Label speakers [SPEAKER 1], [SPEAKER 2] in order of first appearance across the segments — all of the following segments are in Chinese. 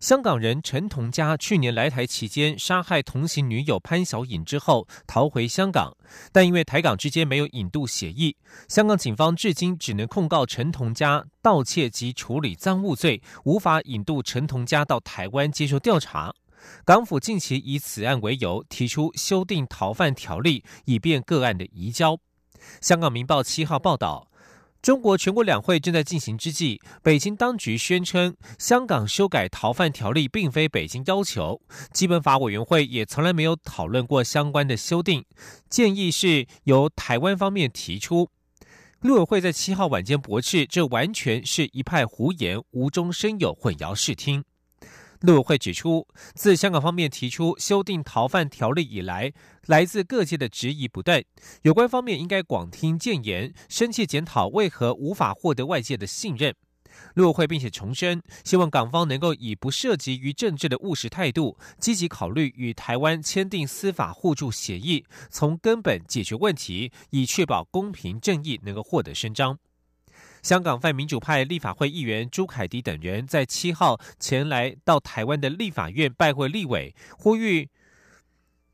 [SPEAKER 1] 香港人陈同佳去年来台期间杀害同行女友潘小颖之后逃回香港，但因为台港之间没有引渡协议，香港警方至今只能控告陈同佳盗窃及处理赃物罪，无法引渡陈同佳到台湾接受调查。港府近期以此案为由提出修订逃犯条例，以便个案的移交。香港《明报》七号报道。中国全国两会正在进行之际，北京当局宣称，香港修改逃犯条例并非北京要求，基本法委员会也从来没有讨论过相关的修订，建议是由台湾方面提出。陆委会在七号晚间驳斥，这完全是一派胡言，无中生有，混淆视听。陆委会指出，自香港方面提出修订逃犯条例以来，来自各界的质疑不断。有关方面应该广听谏言，深切检讨为何无法获得外界的信任。陆委会并且重申，希望港方能够以不涉及于政治的务实态度，积极考虑与台湾签订司法互助协议，从根本解决问题，以确保公平正义能够获得伸张。香港泛民主派立法会议员朱凯迪等人在七号前来到台湾的立法院拜会立委，呼吁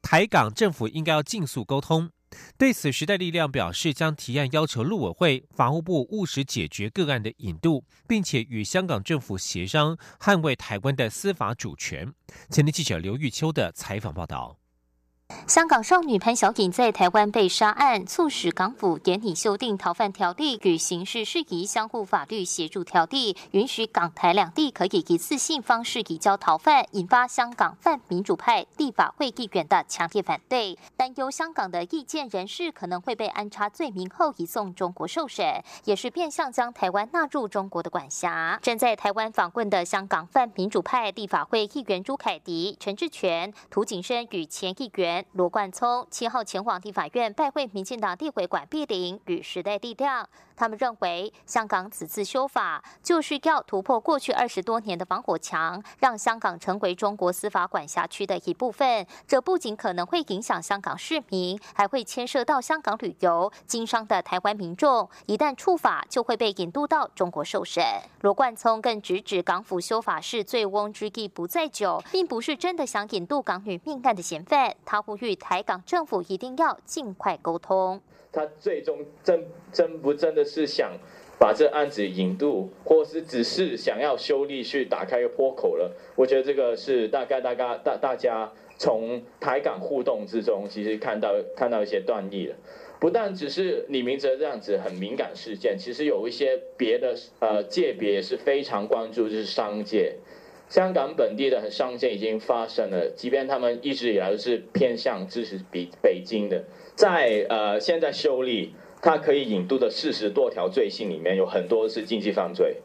[SPEAKER 1] 台港政府应该要尽速沟通。对此，时代力量表示将提案要求陆委会、法务部务实解决个案的引渡，并且与香港政府协商捍卫台湾的司法主权。前天记者刘玉秋的采访报道。
[SPEAKER 2] 香港少女潘小颖在台湾被杀案，促使港府严拟修订逃犯条例与刑事事宜相互法律协助条例，允许港台两地可以一次性方式移交逃犯，引发香港泛民主派立法会议员的强烈反对，担忧香港的意见人士可能会被安插罪名后移送中国受审，也是变相将台湾纳入中国的管辖。正在台湾访问的香港泛民主派立法会议员朱凯迪、陈志全、涂景生与前议员。罗冠聪七号前往地法院拜会民进党地会馆碧玲与时代力量。他们认为，香港此次修法就是要突破过去二十多年的防火墙，让香港成为中国司法管辖区的一部分。这不仅可能会影响香港市民，还会牵涉到香港旅游、经商的台湾民众。一旦触法，就会被引渡到中国受审。罗冠聪更直指，港府修法是醉翁之意不在酒，并不是真的想引渡港女命案的嫌犯。他呼吁台港政府一定要尽快沟通。
[SPEAKER 3] 他最终真真不真的是想把这案子引渡，或是只是想要修例去打开一个破口了？我觉得这个是大概大概大大家从台港互动之中，其实看到看到一些断例了。不但只是李明哲这样子很敏感事件，其实有一些别的呃界别是非常关注，就是商界。香港本地的商界已经发生了，即便他们一直以来都是偏向支持比北京的。在呃，现在修例，他可以引渡的四十多条罪行里面，有很多是经济犯罪。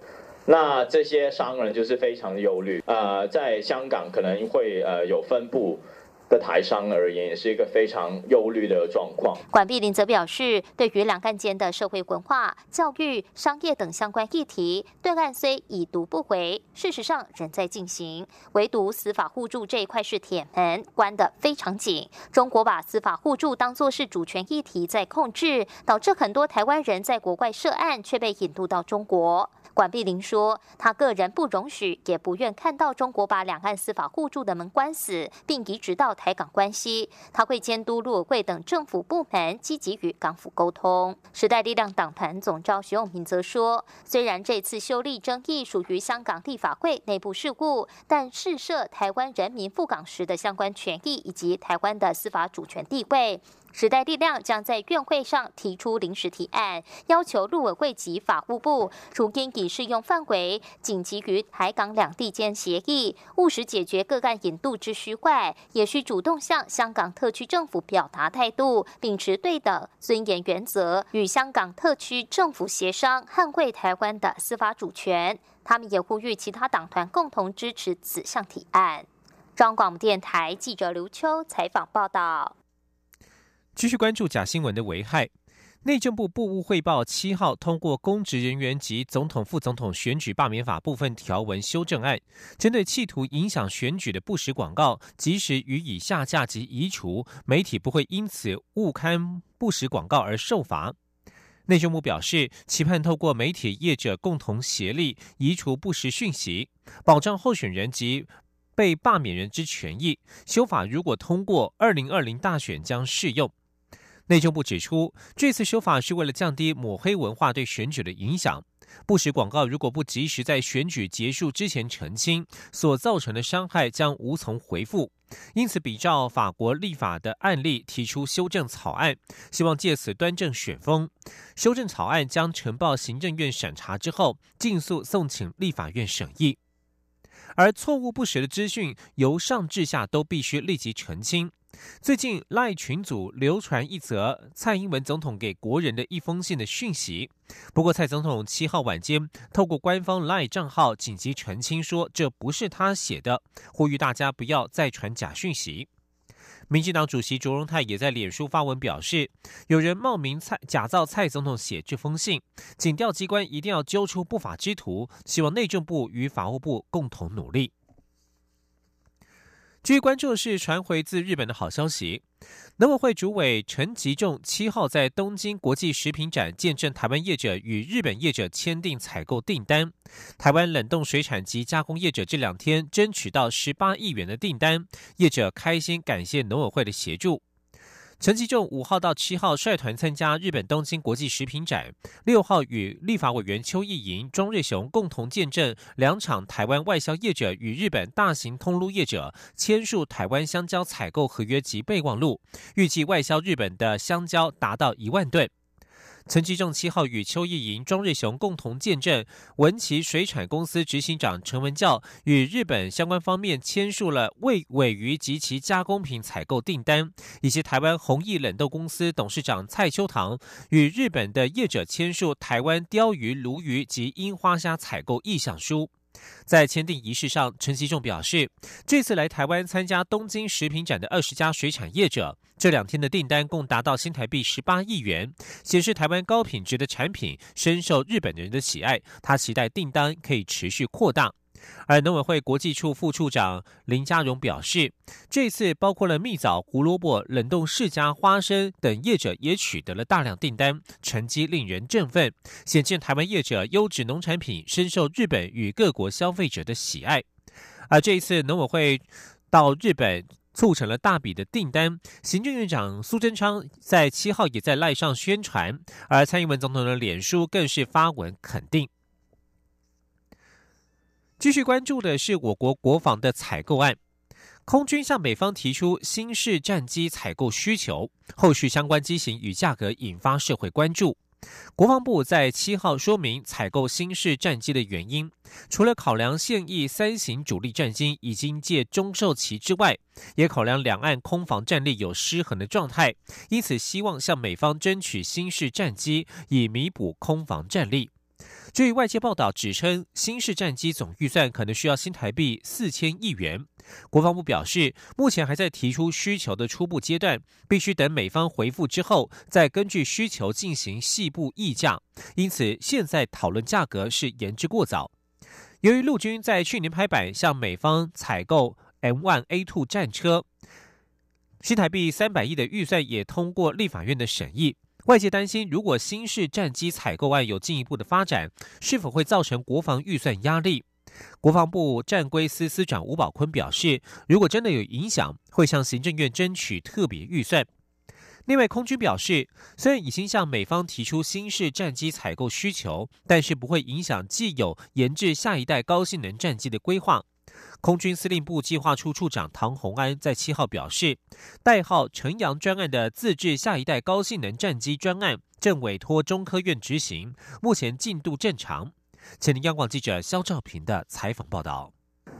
[SPEAKER 3] 那这些商人就是非常忧虑，呃，在香港可能会呃有分布。的台商而言，也是一个非常忧虑的状况。
[SPEAKER 2] 管碧林则表示，对于两岸间的社会文化、教育、商业等相关议题，对岸虽已读不回，事实上仍在进行。唯独司法互助这一块是铁门，关得非常紧。中国把司法互助当作是主权议题在控制，导致很多台湾人在国外涉案，却被引渡到中国。管碧玲说，他个人不容许，也不愿看到中国把两岸司法互助的门关死，并移植到台港关系。他会监督陆委会等政府部门积极与港府沟通。时代力量党团总召徐永平则说，虽然这次修例争议属于香港立法会内部事务，但事涉台湾人民赴港时的相关权益以及台湾的司法主权地位。时代力量将在院会上提出临时提案，要求陆委会及法务部，除应以适用范围紧急于台港两地间协议，务实解决各案引渡之需外，也需主动向香港特区政府表达态度，秉持对等尊严原则，与香港特区政府协商，捍卫台湾的司法主权。他们也呼吁其他党团共同支持此项提案。中广电台记者刘秋采访报道。
[SPEAKER 1] 继续关注假新闻的危害。内政部部务汇报七号通过公职人员及总统、副总统选举罢免法部分条文修正案，针对企图影响选举的不实广告，及时予以下架及移除，媒体不会因此误刊不实广告而受罚。内政部表示，期盼透过媒体业者共同协力，移除不实讯息，保障候选人及被罢免人之权益。修法如果通过，二零二零大选将适用。内政部指出，这次修法是为了降低抹黑文化对选举的影响。不实广告如果不及时在选举结束之前澄清，所造成的伤害将无从回复。因此，比照法国立法的案例，提出修正草案，希望借此端正选风。修正草案将呈报行政院审查之后，尽速送请立法院审议。而错误不实的资讯，由上至下都必须立即澄清。最近赖群组流传一则蔡英文总统给国人的一封信的讯息，不过蔡总统七号晚间透过官方赖账号紧急澄清说这不是他写的，呼吁大家不要再传假讯息。民进党主席卓荣泰也在脸书发文表示，有人冒名蔡假造蔡总统写这封信，警调机关一定要揪出不法之徒，希望内政部与法务部共同努力。据关注是传回自日本的好消息，农委会主委陈吉仲七号在东京国际食品展见证台湾业者与日本业者签订采购订单，台湾冷冻水产及加工业者这两天争取到十八亿元的订单，业者开心感谢农委会的协助。陈吉仲五号到七号率团参加日本东京国际食品展，六号与立法委员邱意莹、庄瑞雄共同见证两场台湾外销业者与日本大型通路业者签署台湾香蕉采购合约及备忘录，预计外销日本的香蕉达到一万吨。陈吉正七号与邱意莹、庄瑞雄共同见证文奇水产公司执行长陈文教与日本相关方面签署了为尾鱼及其加工品采购订单，以及台湾弘毅冷冻公司董事长蔡秋堂与日本的业者签署台湾鲷鱼、鲈鱼及樱花虾采购意向书。在签订仪式上，陈其仲表示，这次来台湾参加东京食品展的二十家水产业者，这两天的订单共达到新台币十八亿元，显示台湾高品质的产品深受日本人的喜爱。他期待订单可以持续扩大。而农委会国际处副处长林家荣表示，这次包括了蜜枣、胡萝卜、冷冻世家、花生等业者也取得了大量订单，成绩令人振奋，显见台湾业者优质农产品深受日本与各国消费者的喜爱。而这一次农委会到日本促成了大笔的订单，行政院长苏贞昌在七号也在赖上宣传，而蔡英文总统的脸书更是发文肯定。继续关注的是我国国防的采购案，空军向美方提出新式战机采购需求，后续相关机型与价格引发社会关注。国防部在七号说明采购新式战机的原因，除了考量现役三型主力战机已经届中寿期之外，也考量两岸空防战力有失衡的状态，因此希望向美方争取新式战机，以弥补空防战力。据外界报道指称，新式战机总预算可能需要新台币四千亿元。国防部表示，目前还在提出需求的初步阶段，必须等美方回复之后，再根据需求进行细部议价。因此，现在讨论价格是言之过早。由于陆军在去年拍板向美方采购 M1A2 战车，新台币三百亿的预算也通过立法院的审议。外界担心，如果新式战机采购案有进一步的发展，是否会造成国防预算压力？国防部战规司司长吴宝坤表示，如果真的有影响，会向行政院争取特别预算。另外，空军表示，虽然已经向美方提出新式战机采购需求，但是不会影响既有研制下一代高性能战机的规划。空军司令部计划处处长唐宏安在七号表示，代号“晨阳专案”的自制下一代高性能战机专案正委托中科院执行，目前进度正常。前央广记者肖兆平的采访报道。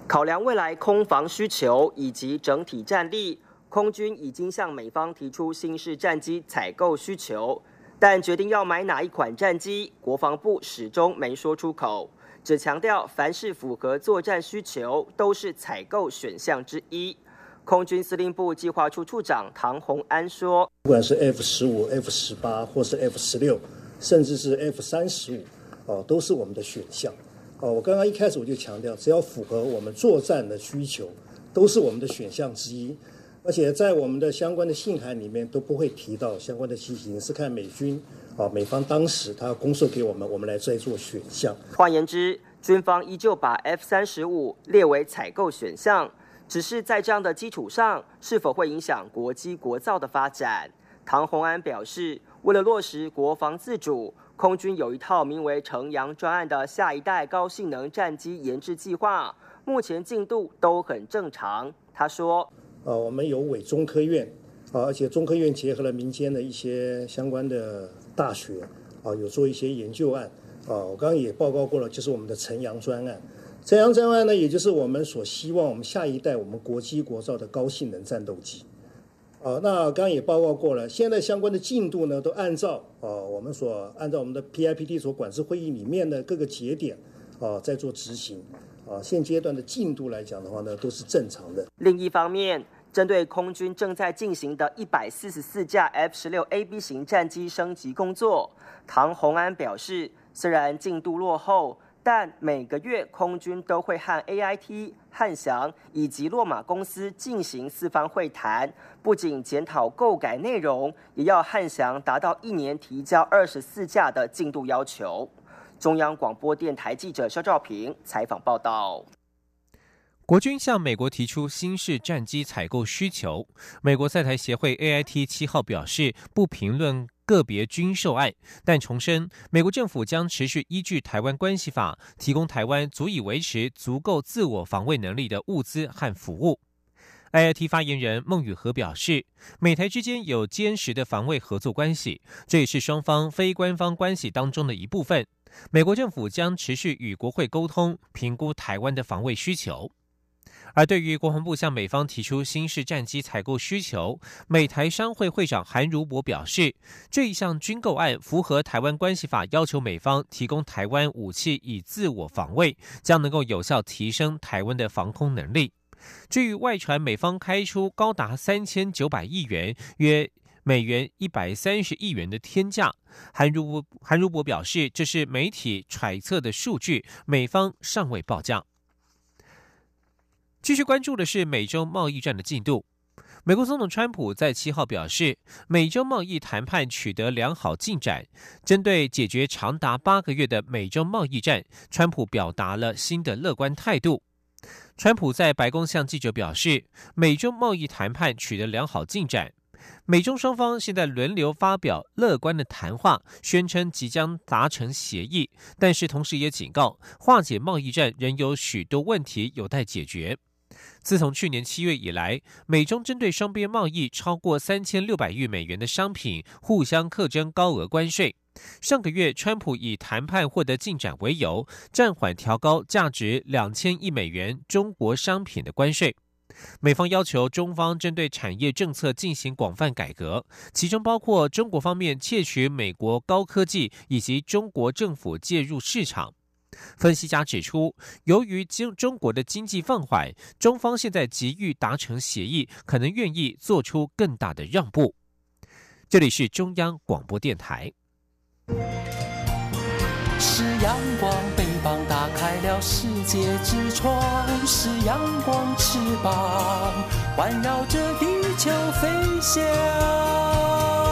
[SPEAKER 4] 考量未来空防需求以及整体战力，空军已经向美方提出新式战机采购需求，但决定要买哪一款战机，国防部始终没说出口。只强调凡是符合作战需求，都是采购选项之一。空军司令部计划处处长唐洪安说：“
[SPEAKER 5] 不管是 F 十五、F 十八，或是 F 十六，甚至是 F 三十五，哦，都是我们的选项。哦，我刚刚一开始我就强调，只要符合我们作战的需求，都是我们的选项之一。而且在我们的相关的信函里面都不会提到相关的机型，是看美军啊美方当时他供售给我们，我们来再做选项。
[SPEAKER 4] 换言之，军方依旧把 F 三十五列为采购选项。”只是在这样的基础上，是否会影响国机国造的发展？唐洪安表示，为了落实国防自主，空军有一套名为“城阳专案”的下一代高性能战机研制计划，目前进度都很正常。他说：“
[SPEAKER 5] 呃，我们有伪中科院，啊，而且中科院结合了民间的一些相关的大学，啊，有做一些研究案，啊，我刚刚也报告过了，就是我们的城阳专案。”这样之外呢，也就是我们所希望我们下一代我们国机国造的高性能战斗机。啊，那刚刚也报告过了，现在相关的进度呢，都按照啊我们所按照我们的 PIPT 所管制会议里面的各个节点啊在做执行。啊，现阶段的进度来讲的话呢，都是正常的。
[SPEAKER 4] 另一方面，针对空军正在进行的一百四十四架 F 十六 AB 型战机升级工作，唐洪安表示，虽然进度落后。但每个月空军都会和 A I T、汉翔以及洛马公司进行四方会谈，不仅检讨购改内容，也要汉翔达到一年提交二十四架的进度要求。中央广播电台记者肖兆平采访报道。
[SPEAKER 1] 国军向美国提出新式战机采购需求，美国在台协会 A I T 七号表示不评论。个别军售案，但重申美国政府将持续依据《台湾关系法》提供台湾足以维持足够自我防卫能力的物资和服务。AIT 发言人孟宇和表示，美台之间有坚实的防卫合作关系，这也是双方非官方关系当中的一部分。美国政府将持续与国会沟通，评估台湾的防卫需求。而对于国防部向美方提出新式战机采购需求，美台商会会长韩如博表示，这一项军购案符合台湾关系法要求，美方提供台湾武器以自我防卫，将能够有效提升台湾的防空能力。至于外传美方开出高达三千九百亿元（约美元一百三十亿元）的天价，韩如韩如博表示，这是媒体揣测的数据，美方尚未报价。继续关注的是美洲贸易战的进度。美国总统川普在七号表示，美洲贸易谈判取得良好进展。针对解决长达八个月的美洲贸易战，川普表达了新的乐观态度。川普在白宫向记者表示，美洲贸易谈判取得良好进展，美中双方现在轮流发表乐观的谈话，宣称即将达成协议，但是同时也警告，化解贸易战仍有许多问题有待解决。自从去年七月以来，美中针对双边贸易超过三千六百亿美元的商品互相课征高额关税。上个月，川普以谈判获得进展为由，暂缓调高价值两千亿美元中国商品的关税。美方要求中方针对产业政策进行广泛改革，其中包括中国方面窃取美国高科技以及中国政府介入市场。分析家指出，由于经中国的经济放缓，中方现在急于达成协议，可能愿意做出更大的让步。这里是中央广播电台。是阳光，翅膀打开了世界之窗；是阳光，翅膀环绕着地球飞翔。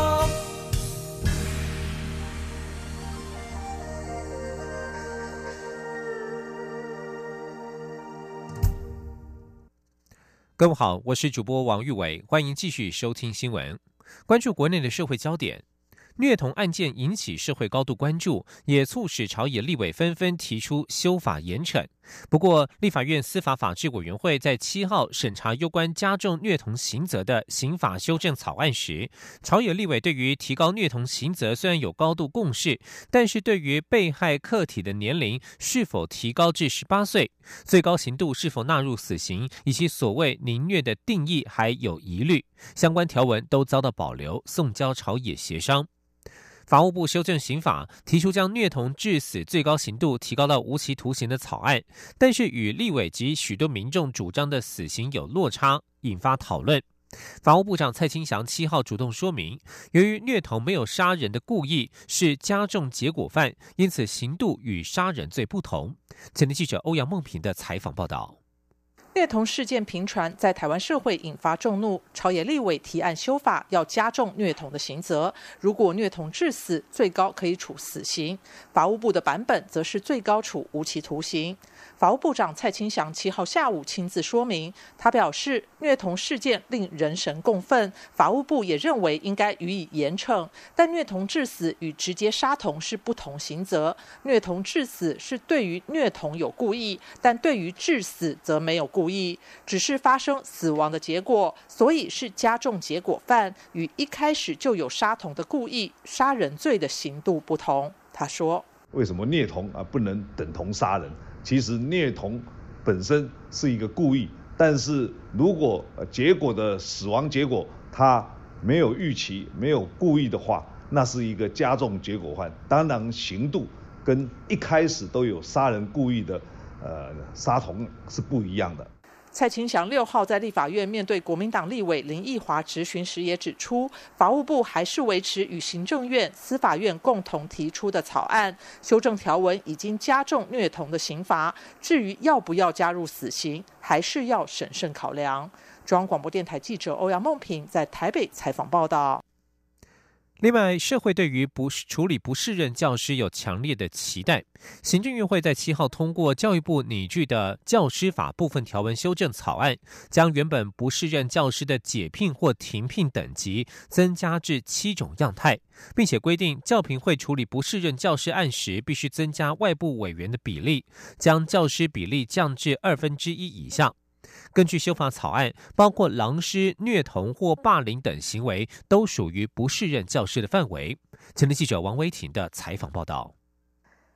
[SPEAKER 1] 各位好，我是主播王玉伟，欢迎继续收听新闻，关注国内的社会焦点。虐童案件引起社会高度关注，也促使朝野立委纷纷提出修法严惩。不过，立法院司法法制委员会在七号审查有关加重虐童刑责的刑法修正草案时，朝野立委对于提高虐童刑责虽然有高度共识，但是对于被害客体的年龄是否提高至十八岁、最高刑度是否纳入死刑，以及所谓凌虐的定义还有疑虑，相关条文都遭到保留，送交朝野协商。法务部修正刑法，提出将虐童致死最高刑度提高到无期徒刑的草案，但是与立委及许多民众主张的死刑有落差，引发讨论。法务部长蔡清祥七号主动说明，由于虐童没有杀人的故意，是加重结果犯，因此刑度与杀人罪不同。前天记者欧阳梦平的采访报道。
[SPEAKER 6] 虐童事件频传，在台湾社会引发众怒。朝野立委提案修法，要加重虐童的刑责。如果虐童致死，最高可以处死刑。法务部的版本则是最高处无期徒刑。法务部长蔡清祥七号下午亲自说明，他表示虐童事件令人神共愤，法务部也认为应该予以严惩。但虐童致死与直接杀童是不同刑责。虐童致死是对于虐童有故意，但对于致死则没有故，故意只是发生死亡的结果，所以是加重结果犯，与一开始就有杀童的故意杀人罪的刑度不同。他说：“
[SPEAKER 7] 为什么虐童啊不能等同杀人？”其实虐童本身是一个故意，但是如果结果的死亡结果他没有预期、没有故意的话，那是一个加重结果犯，当然刑度跟一开始都有杀人故意的呃杀童是不一样的。
[SPEAKER 6] 蔡清祥六号在立法院面对国民党立委林奕华质询时，也指出，法务部还是维持与行政院、司法院共同提出的草案，修正条文已经加重虐童的刑罚。至于要不要加入死刑，还是要审慎考量。中央广播电台记者欧阳梦平在台北采访报道。
[SPEAKER 1] 另外，社会对于不处理不适任教师有强烈的期待。行政院会在七号通过教育部拟具的教师法部分条文修正草案，将原本不适任教师的解聘或停聘等级增加至七种样态，并且规定教评会处理不适任教师案时，必须增加外部委员的比例，将教师比例降至二分之一以下。根据修法草案，包括狼师、虐童或霸凌等行为，都属于不适任教师的范围。前天记者王威婷的采访报道。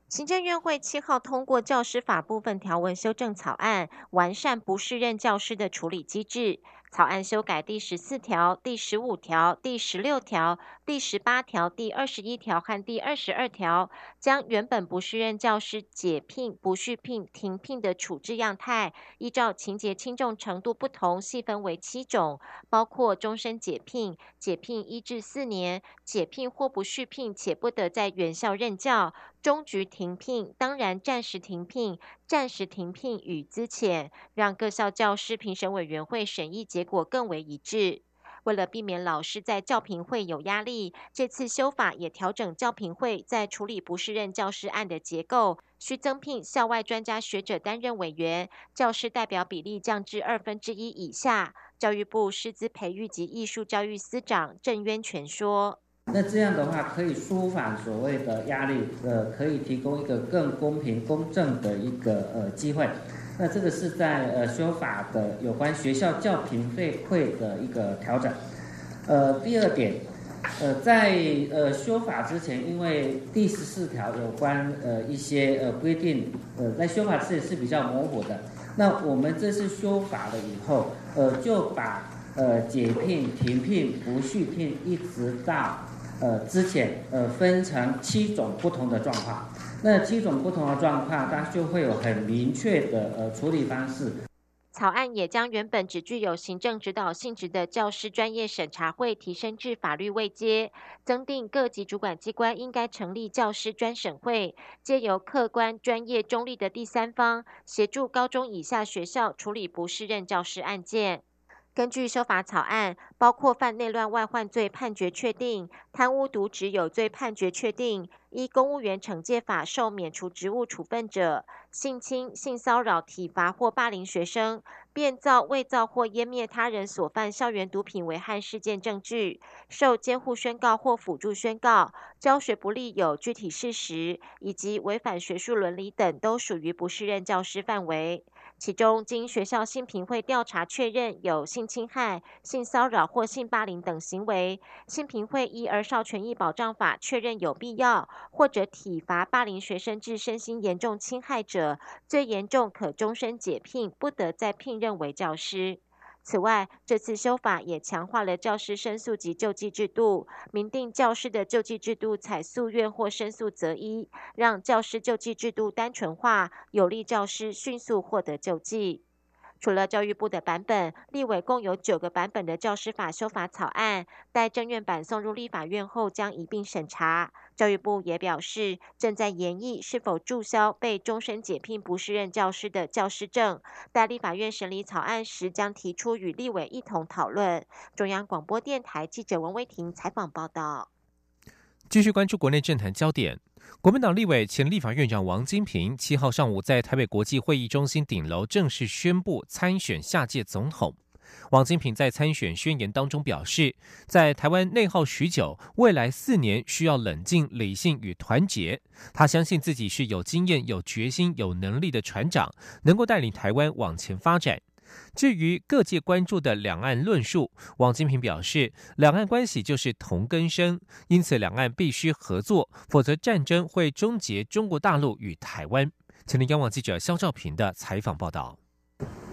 [SPEAKER 8] 行政院会七号通过教师法部分条文修正草案，完善不适任教师的处理机制。草案修改第十四条、第十五条、第十六条、第十八条、第二十一条和第二十二条，将原本不适任教师解聘、不续聘、停聘的处置样态，依照情节轻重程度不同，细分为七种，包括终身解聘、解聘一至四年、解聘或不续聘且不得在原校任教、终局停聘、当然暂时停聘。暂时停聘与资遣，让各校教师评审委员会审议结果更为一致。为了避免老师在教评会有压力，这次修法也调整教评会在处理不适任教师案的结构，需增聘校外专家学者担任委员，教师代表比例降至二分之一以下。教育部师资培育及艺术教育司长郑渊泉说。
[SPEAKER 9] 那这样的话，可以舒缓所谓的压力，呃，可以提供一个更公平公正的一个呃机会。那这个是在呃修法的有关学校教评会会的一个调整。呃，第二点，呃，在呃修法之前，因为第十四条有关呃一些呃规定，呃在修法之前是比较模糊的。那我们这次修法了以后，呃就把呃解聘、停聘、不续聘一直到呃，之前呃分成七种不同的状况，那七种不同的状况，它就会有很明确的呃处理方式。
[SPEAKER 8] 草案也将原本只具有行政指导性质的教师专业审查会提升至法律位阶，增订各级主管机关应该成立教师专审会，借由客观、专业、中立的第三方协助高中以下学校处理不适任教师案件。根据修法草案，包括犯内乱外患罪判决确定、贪污渎职有罪判决确定、依公务员惩戒法受免除职务处分者、性侵、性骚扰、体罚或霸凌学生、变造、伪造或湮灭他人所犯校园毒品危害事件证据、受监护宣告或辅助宣告、教学不利有具体事实，以及违反学术伦理等，都属于不适任教师范围。其中，经学校性评会调查确认有性侵害、性骚扰或性霸凌等行为，性评会依《儿少权益保障法》确认有必要，或者体罚霸凌学生致身心严重侵害者，最严重可终身解聘，不得再聘任为教师。此外，这次修法也强化了教师申诉及救济制度，明定教师的救济制度采诉愿或申诉择一，让教师救济制度单纯化，有利教师迅速获得救济。除了教育部的版本，立委共有九个版本的教师法修法草案，待政院版送入立法院后将一并审查。教育部也表示，正在研议是否注销被终身解聘不适任教师的教师证。待立法院审理草案时，将提出与立委一同讨论。中央广播电台记者王威婷采访报道。
[SPEAKER 1] 继续关注国内政坛焦点。国民党立委前立法院长王金平七号上午在台北国际会议中心顶楼正式宣布参选下届总统。王金平在参选宣言当中表示，在台湾内耗许久，未来四年需要冷静、理性与团结。他相信自己是有经验、有决心、有能力的船长，能够带领台湾往前发展。至于各界关注的两岸论述，王金平表示，两岸关系就是同根生，因此两岸必须合作，否则战争会终结中国大陆与台湾。前天央网记者肖兆平的采访报道。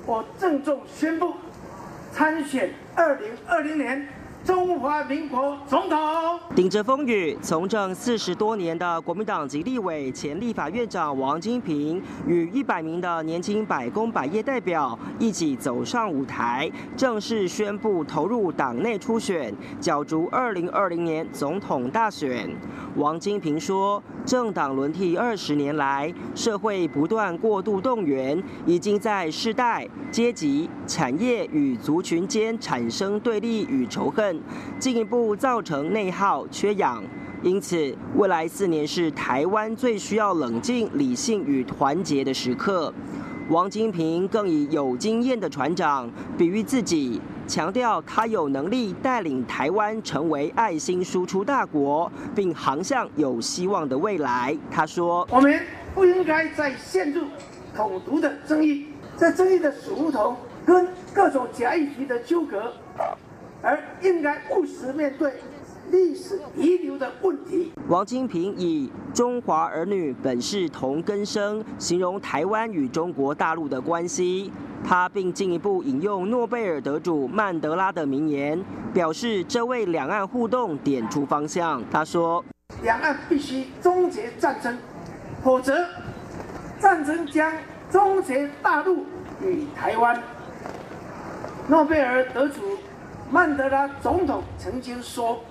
[SPEAKER 10] 我郑重宣布参选二零二零年。中华民国总统
[SPEAKER 4] 顶着风雨从政四十多年的国民党籍立委、前立法院长王金平，与一百名的年轻百工百业代表一起走上舞台，正式宣布投入党内初选，角逐二零二零年总统大选。王金平说：“政党轮替二十年来，社会不断过度动员，已经在世代、阶级、产业与族群间产生对立与仇恨。”进一步造成内耗缺氧，因此未来四年是台湾最需要冷静、理性与团结的时刻。王金平更以有经验的船长比喻自己，强调他有能力带领台湾成为爱心输出大国，并航向有希望的未来。他说：“
[SPEAKER 10] 我们不应该再陷入统独的争议，在争议的死胡同跟各种假议题的纠葛。”而应该务实面对历史遗留的问题。
[SPEAKER 4] 王金平以“中华儿女本是同根生”形容台湾与中国大陆的关系。他并进一步引用诺贝尔得主曼德拉的名言，表示这为两岸互动点出方向。他说：“
[SPEAKER 10] 两岸必须终结战争，否则战争将终结大陆与台湾。”诺贝尔得主。曼德拉总统曾经说：“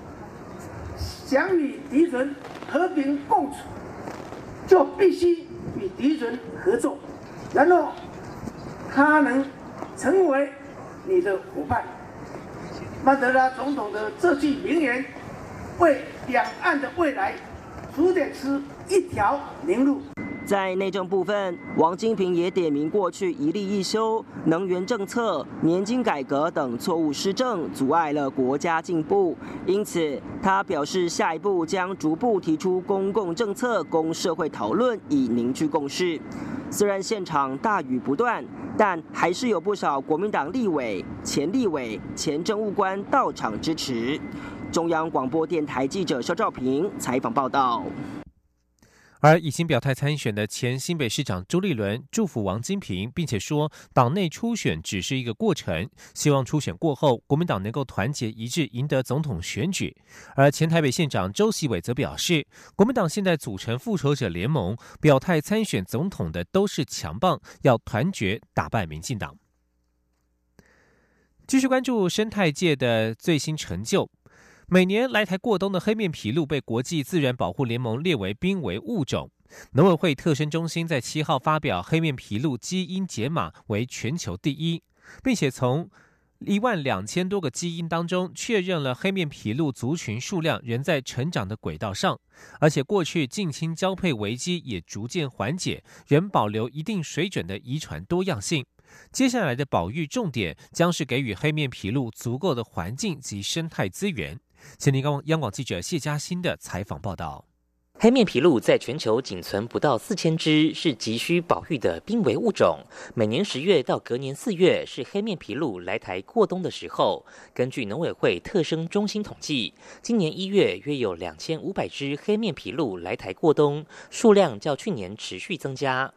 [SPEAKER 10] 想与敌人和平共处，就必须与敌人合作，然后他能成为你的伙伴。”曼德拉总统的这句名言，为两岸的未来指点出一条明路。
[SPEAKER 4] 在内政部分，王金平也点名过去一例一修、能源政策、年金改革等错误施政，阻碍了国家进步。因此，他表示下一步将逐步提出公共政策供社会讨论，以凝聚共识。虽然现场大雨不断，但还是有不少国民党立委、前立委、前政务官到场支持。中央广播电台记者肖兆平采访报道。
[SPEAKER 1] 而已经表态参选的前新北市长朱立伦祝福王金平，并且说党内初选只是一个过程，希望初选过后国民党能够团结一致赢得总统选举。而前台北县长周锡伟则表示，国民党现在组成复仇者联盟，表态参选总统的都是强棒，要团结打败民进党。继续关注生态界的最新成就。每年来台过冬的黑面琵鹭被国际自然保护联盟列为濒危物种。农委会特生中心在七号发表黑面琵鹭基因解码为全球第一，并且从一万两千多个基因当中确认了黑面琵鹭族群数量仍在成长的轨道上，而且过去近亲交配危机也逐渐缓解，仍保留一定水准的遗传多样性。接下来的保育重点将是给予黑面琵鹭足够的环境及生态资源。请听央央广记者谢嘉欣的采访报道：
[SPEAKER 11] 黑面琵鹭在全球仅存不到四千只，是急需保育的濒危物种。每年十月到隔年四月是黑面琵鹭来台过冬的时候。根据农委会特生中心统计，今年一月约有两千五百只黑面琵鹭来台过冬，数量较去年持续增加。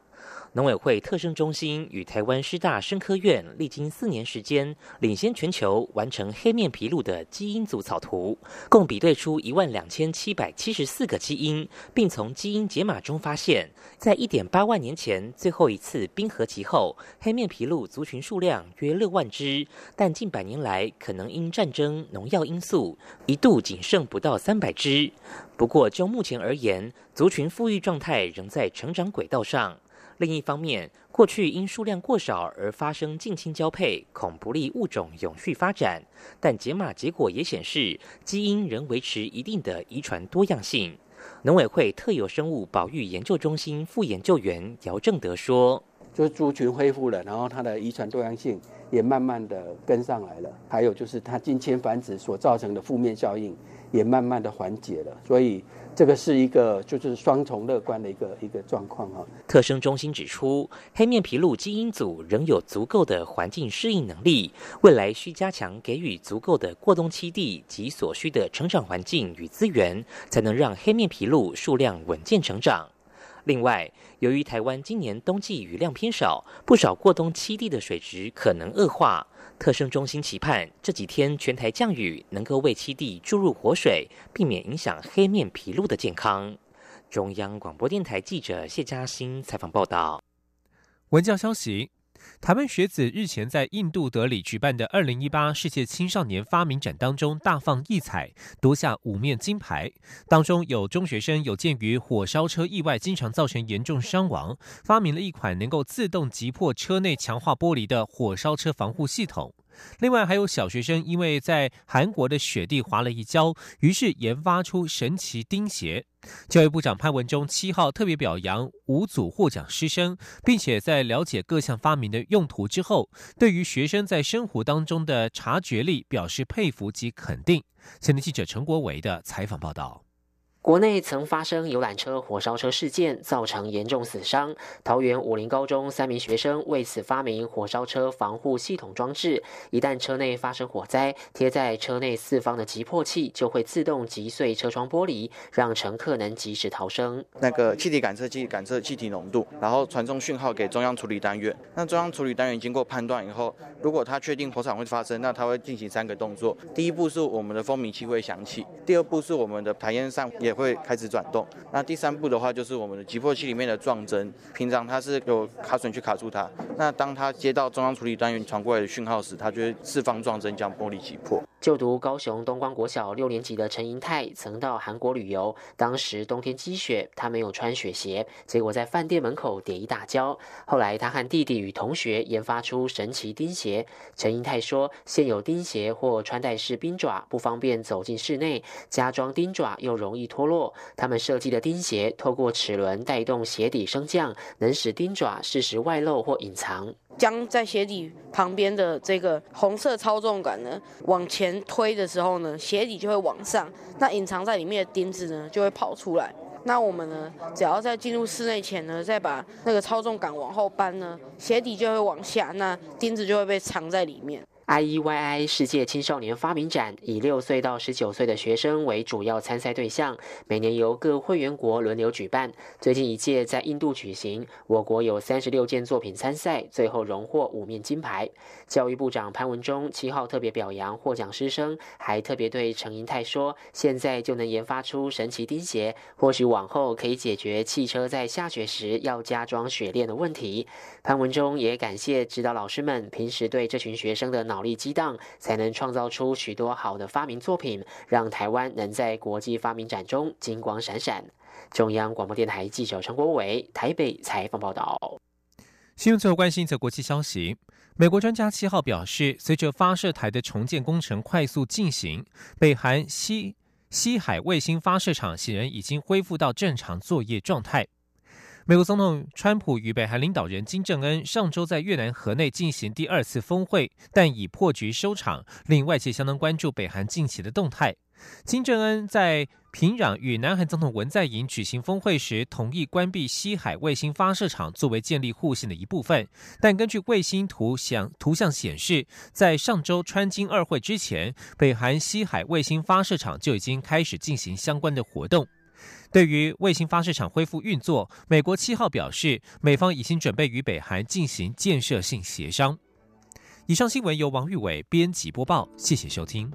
[SPEAKER 11] 农委会特生中心与台湾师大生科院历经四年时间，领先全球完成黑面琵鹭的基因组草图，共比对出一万两千七百七十四个基因，并从基因解码中发现，在一点八万年前最后一次冰河期后，黑面琵鹭族群数量约六万只，但近百年来可能因战争、农药因素，一度仅剩不到三百只。不过就目前而言，族群富裕状态仍在成长轨道上。另一方面，过去因数量过少而发生近亲交配，恐不利物种永续发展。但解码结果也显示，基因仍维持一定的遗传多样性。农委会特有生物保育研究中心副研究员姚正德说：“
[SPEAKER 12] 就是族群恢复了，然后它的遗传多样性也慢慢的跟上来了。还有就是它近亲繁殖所造成的负面效应也慢慢的缓解了。所以。”这个是一个就是双重乐观的一个一个状况哈。
[SPEAKER 11] 特生中心指出，黑面琵鹭基因组仍有足够的环境适应能力，未来需加强给予足够的过冬栖地及所需的成长环境与资源，才能让黑面琵鹭数量稳健成长。另外，由于台湾今年冬季雨量偏少，不少过冬栖地的水质可能恶化。特生中心期盼这几天全台降雨能够为七地注入活水，避免影响黑面琵鹭的健康。中央广播电台记者谢嘉欣采访报道。
[SPEAKER 1] 文教消息。台湾学子日前在印度德里举办的二零一八世界青少年发明展当中大放异彩，夺下五面金牌。当中有中学生有鉴于火烧车意外经常造成严重伤亡，发明了一款能够自动击破车内强化玻璃的火烧车防护系统。另外还有小学生因为在韩国的雪地滑了一跤，于是研发出神奇钉鞋。教育部长潘文忠七号特别表扬五组获奖师生，并且在了解各项发明的用途之后，对于学生在生活当中的察觉力表示佩服及肯定。前天记者陈国维的采访报道。
[SPEAKER 13] 国内曾发生游览车火烧车事件，造成严重死伤。桃园武林高中三名学生为此发明火烧车防护系统装置，一旦车内发生火灾，贴在车内四方的急迫器就会自动击碎车窗玻璃，让乘客能及时逃生。
[SPEAKER 14] 那个气体感测器感测气体浓度，然后传送讯号给中央处理单元。那中央处理单元经过判断以后，如果他确定火场会发生，那他会进行三个动作。第一步是我们的蜂鸣器会响起，第二步是我们的排烟扇也。也会开始转动。那第三步的话，就是我们的急迫器里面的撞针，平常它是有卡损去卡住它。那当它接到中央处理单元传过来的讯号时，它就会释放撞针，将玻璃击破。
[SPEAKER 13] 就读高雄东光国小六年级的陈银泰曾到韩国旅游，当时冬天积雪，他没有穿雪鞋，结果在饭店门口跌一大跤。后来他和弟弟与同学研发出神奇钉鞋。陈银泰说，现有钉鞋或穿戴式冰爪不方便走进室内，加装钉爪又容易脱落。他们设计的钉鞋透过齿轮带动鞋底升降，能使钉爪适时外露或隐藏。
[SPEAKER 15] 将在鞋底旁边的这个红色操纵杆呢往前推的时候呢，鞋底就会往上，那隐藏在里面的钉子呢就会跑出来。那我们呢，只要在进入室内前呢，再把那个操纵杆往后搬呢，鞋底就会往下，那钉子就会被藏在里面。
[SPEAKER 13] IEYI 世界青少年发明展以六岁到十九岁的学生为主要参赛对象，每年由各会员国轮流举办。最近一届在印度举行，我国有三十六件作品参赛，最后荣获五面金牌。教育部长潘文忠七号特别表扬获奖师生，还特别对陈银泰说：“现在就能研发出神奇钉鞋，或许往后可以解决汽车在下雪时要加装雪链的问题。”潘文忠也感谢指导老师们平时对这群学生的脑。脑力激荡，才能创造出许多好的发明作品，让台湾能在国际发明展中金光闪闪。中央广播电台记者陈国伟台北采访报道。
[SPEAKER 1] 新闻最后关心一则国际消息：美国专家七号表示，随着发射台的重建工程快速进行，北韩西西海卫星发射场显然已经恢复到正常作业状态。美国总统川普与北韩领导人金正恩上周在越南河内进行第二次峰会，但以破局收场，令外界相当关注北韩近期的动态。金正恩在平壤与南韩总统文在寅举行峰会时，同意关闭西海卫星发射场作为建立互信的一部分，但根据卫星图像图像显示，在上周川金二会之前，北韩西海卫星发射场就已经开始进行相关的活动。对于卫星发射场恢复运作，美国七号表示，美方已经准备与北韩进行建设性协商。以上新闻由王玉伟编辑播报，谢谢收听。